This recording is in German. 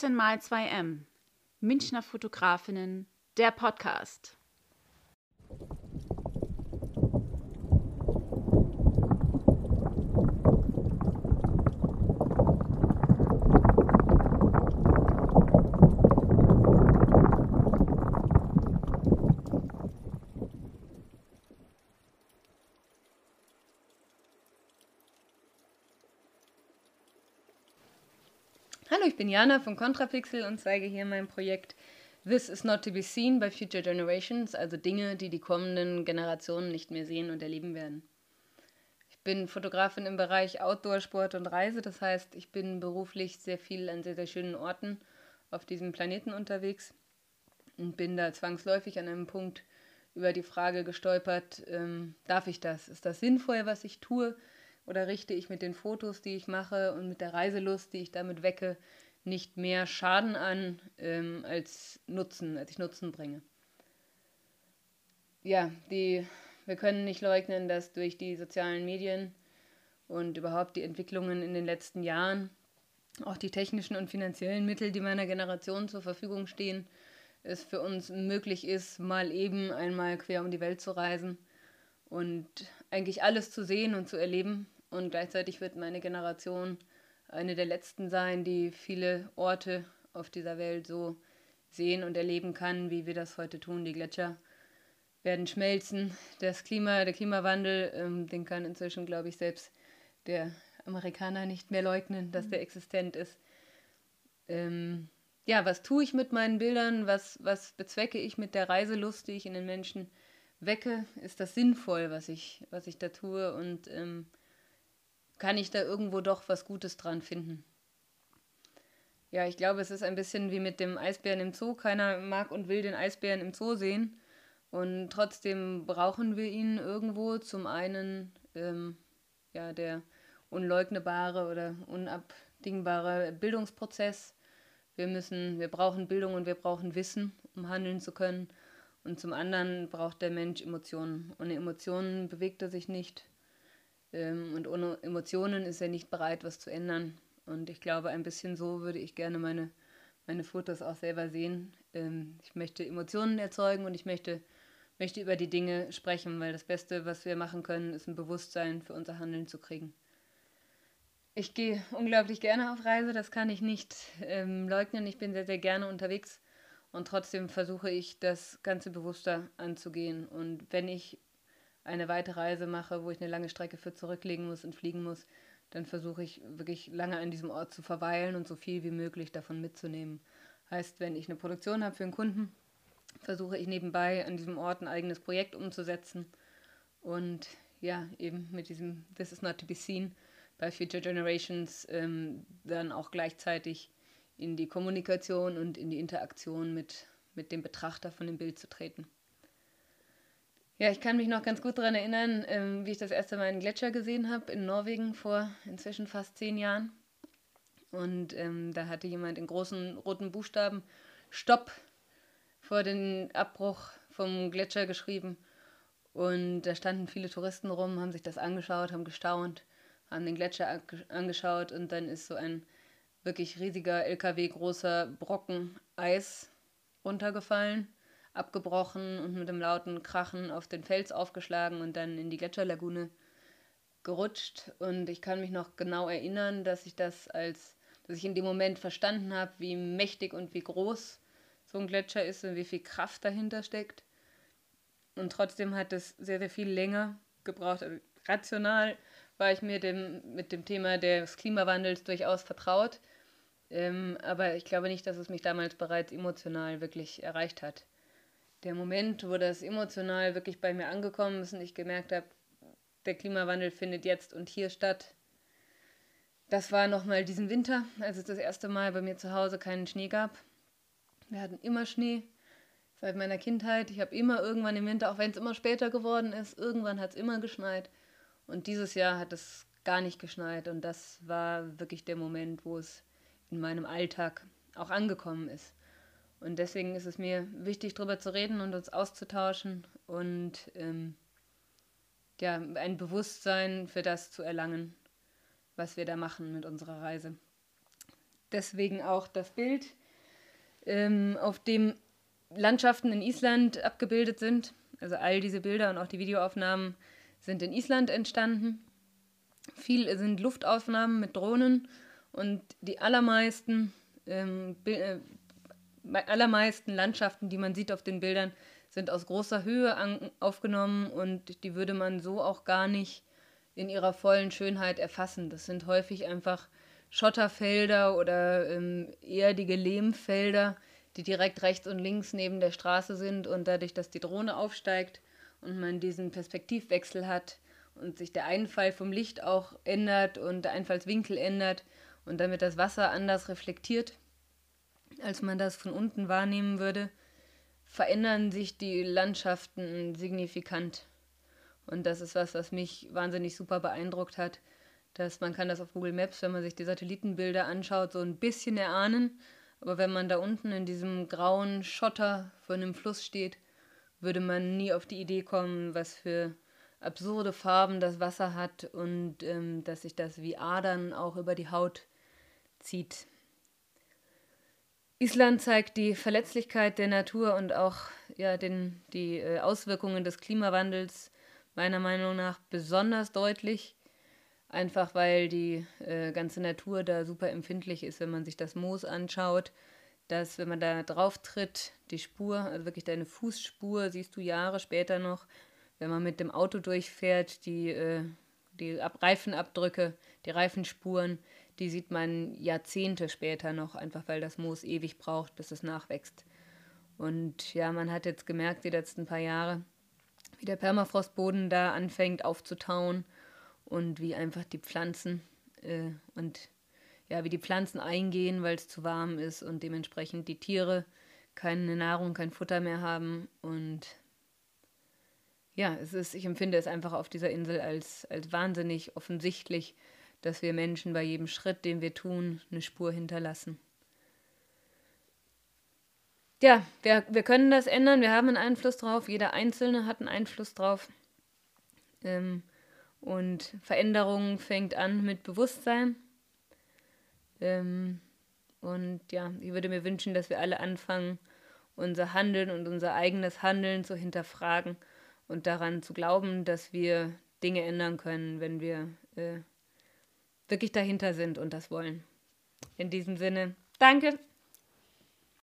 14 mal 2M. Münchner Fotografinnen, der Podcast. Hallo, ich bin Jana von Contrapixel und zeige hier mein Projekt This is not to be seen by future generations, also Dinge, die die kommenden Generationen nicht mehr sehen und erleben werden. Ich bin Fotografin im Bereich Outdoor, Sport und Reise, das heißt, ich bin beruflich sehr viel an sehr, sehr schönen Orten auf diesem Planeten unterwegs und bin da zwangsläufig an einem Punkt über die Frage gestolpert, ähm, darf ich das? Ist das sinnvoll, was ich tue? Oder richte ich mit den Fotos, die ich mache und mit der Reiselust, die ich damit wecke, nicht mehr Schaden an ähm, als Nutzen, als ich Nutzen bringe. Ja, die, wir können nicht leugnen, dass durch die sozialen Medien und überhaupt die Entwicklungen in den letzten Jahren, auch die technischen und finanziellen Mittel, die meiner Generation zur Verfügung stehen, es für uns möglich ist, mal eben einmal quer um die Welt zu reisen und eigentlich alles zu sehen und zu erleben, und gleichzeitig wird meine Generation eine der letzten sein, die viele Orte auf dieser Welt so sehen und erleben kann, wie wir das heute tun. Die Gletscher werden schmelzen. Das Klima, der Klimawandel, ähm, den kann inzwischen, glaube ich, selbst der Amerikaner nicht mehr leugnen, dass der existent ist. Ähm, ja, was tue ich mit meinen Bildern? Was, was bezwecke ich mit der Reiselust, die ich in den Menschen wecke? Ist das sinnvoll, was ich, was ich da tue? Und ähm, kann ich da irgendwo doch was Gutes dran finden. Ja, ich glaube, es ist ein bisschen wie mit dem Eisbären im Zoo. Keiner mag und will den Eisbären im Zoo sehen. Und trotzdem brauchen wir ihn irgendwo. Zum einen ähm, ja, der unleugnebare oder unabdingbare Bildungsprozess. Wir müssen, wir brauchen Bildung und wir brauchen Wissen, um handeln zu können. Und zum anderen braucht der Mensch Emotionen. Ohne Emotionen bewegt er sich nicht. Ähm, und ohne Emotionen ist er nicht bereit, was zu ändern. Und ich glaube, ein bisschen so würde ich gerne meine, meine Fotos auch selber sehen. Ähm, ich möchte Emotionen erzeugen und ich möchte, möchte über die Dinge sprechen, weil das Beste, was wir machen können, ist ein Bewusstsein für unser Handeln zu kriegen. Ich gehe unglaublich gerne auf Reise, das kann ich nicht ähm, leugnen. Ich bin sehr, sehr gerne unterwegs und trotzdem versuche ich, das Ganze bewusster anzugehen. Und wenn ich eine weite Reise mache, wo ich eine lange Strecke für zurücklegen muss und fliegen muss, dann versuche ich wirklich lange an diesem Ort zu verweilen und so viel wie möglich davon mitzunehmen. Heißt, wenn ich eine Produktion habe für einen Kunden, versuche ich nebenbei an diesem Ort ein eigenes Projekt umzusetzen und ja, eben mit diesem This is not to be seen bei Future Generations ähm, dann auch gleichzeitig in die Kommunikation und in die Interaktion mit, mit dem Betrachter von dem Bild zu treten. Ja, ich kann mich noch ganz gut daran erinnern, ähm, wie ich das erste Mal einen Gletscher gesehen habe in Norwegen vor inzwischen fast zehn Jahren. Und ähm, da hatte jemand in großen roten Buchstaben Stopp vor den Abbruch vom Gletscher geschrieben. Und da standen viele Touristen rum, haben sich das angeschaut, haben gestaunt, haben den Gletscher angeschaut und dann ist so ein wirklich riesiger LKW großer Brocken Eis runtergefallen abgebrochen und mit einem lauten Krachen auf den Fels aufgeschlagen und dann in die Gletscherlagune gerutscht. Und ich kann mich noch genau erinnern, dass ich das als, dass ich in dem Moment verstanden habe, wie mächtig und wie groß so ein Gletscher ist und wie viel Kraft dahinter steckt. Und trotzdem hat es sehr, sehr viel länger gebraucht. Also rational war ich mir dem, mit dem Thema des Klimawandels durchaus vertraut. Ähm, aber ich glaube nicht, dass es mich damals bereits emotional wirklich erreicht hat der Moment, wo das emotional wirklich bei mir angekommen ist und ich gemerkt habe, der Klimawandel findet jetzt und hier statt. Das war nochmal diesen Winter, als es das erste Mal bei mir zu Hause keinen Schnee gab. Wir hatten immer Schnee seit meiner Kindheit. Ich habe immer irgendwann im Winter, auch wenn es immer später geworden ist, irgendwann hat es immer geschneit. Und dieses Jahr hat es gar nicht geschneit. Und das war wirklich der Moment, wo es in meinem Alltag auch angekommen ist. Und deswegen ist es mir wichtig, darüber zu reden und uns auszutauschen und ähm, ja, ein Bewusstsein für das zu erlangen, was wir da machen mit unserer Reise. deswegen auch das Bild, ähm, auf dem Landschaften in Island abgebildet sind. Also all diese Bilder und auch die Videoaufnahmen sind in Island entstanden. Viel sind Luftaufnahmen mit Drohnen und die allermeisten, ähm, äh, allermeisten Landschaften, die man sieht auf den Bildern, sind aus großer Höhe an, aufgenommen und die würde man so auch gar nicht in ihrer vollen Schönheit erfassen. Das sind häufig einfach Schotterfelder oder ähm, erdige Lehmfelder, die direkt rechts und links neben der Straße sind und dadurch, dass die Drohne aufsteigt und man diesen Perspektivwechsel hat und sich der Einfall vom Licht auch ändert und der Einfallswinkel ändert und damit das Wasser anders reflektiert, als man das von unten wahrnehmen würde, verändern sich die Landschaften signifikant. Und das ist was, was mich wahnsinnig super beeindruckt hat, dass man kann das auf Google Maps, wenn man sich die Satellitenbilder anschaut, so ein bisschen erahnen. Aber wenn man da unten in diesem grauen Schotter vor einem Fluss steht, würde man nie auf die Idee kommen, was für absurde Farben das Wasser hat und ähm, dass sich das wie Adern auch über die Haut zieht. Island zeigt die Verletzlichkeit der Natur und auch ja, den, die äh, Auswirkungen des Klimawandels meiner Meinung nach besonders deutlich. Einfach weil die äh, ganze Natur da super empfindlich ist, wenn man sich das Moos anschaut. Dass, wenn man da drauf tritt, die Spur, also wirklich deine Fußspur, siehst du Jahre später noch, wenn man mit dem Auto durchfährt, die, äh, die Ab Reifenabdrücke, die Reifenspuren, die sieht man Jahrzehnte später noch, einfach weil das Moos ewig braucht, bis es nachwächst. Und ja, man hat jetzt gemerkt, die letzten paar Jahre, wie der Permafrostboden da anfängt aufzutauen und wie einfach die Pflanzen äh, und ja, wie die Pflanzen eingehen, weil es zu warm ist und dementsprechend die Tiere keine Nahrung, kein Futter mehr haben. Und ja, es ist, ich empfinde es einfach auf dieser Insel als, als wahnsinnig offensichtlich, dass wir Menschen bei jedem Schritt, den wir tun, eine Spur hinterlassen. Ja, wir, wir können das ändern, wir haben einen Einfluss drauf, jeder Einzelne hat einen Einfluss drauf. Ähm, und Veränderung fängt an mit Bewusstsein. Ähm, und ja, ich würde mir wünschen, dass wir alle anfangen, unser Handeln und unser eigenes Handeln zu hinterfragen und daran zu glauben, dass wir Dinge ändern können, wenn wir äh, wirklich dahinter sind und das wollen. In diesem Sinne, danke.